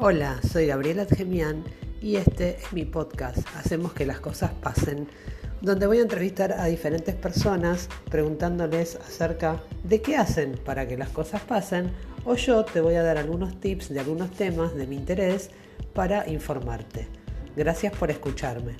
Hola, soy Gabriela Gemián y este es mi podcast Hacemos que las cosas pasen, donde voy a entrevistar a diferentes personas preguntándoles acerca de qué hacen para que las cosas pasen o yo te voy a dar algunos tips de algunos temas de mi interés para informarte. Gracias por escucharme.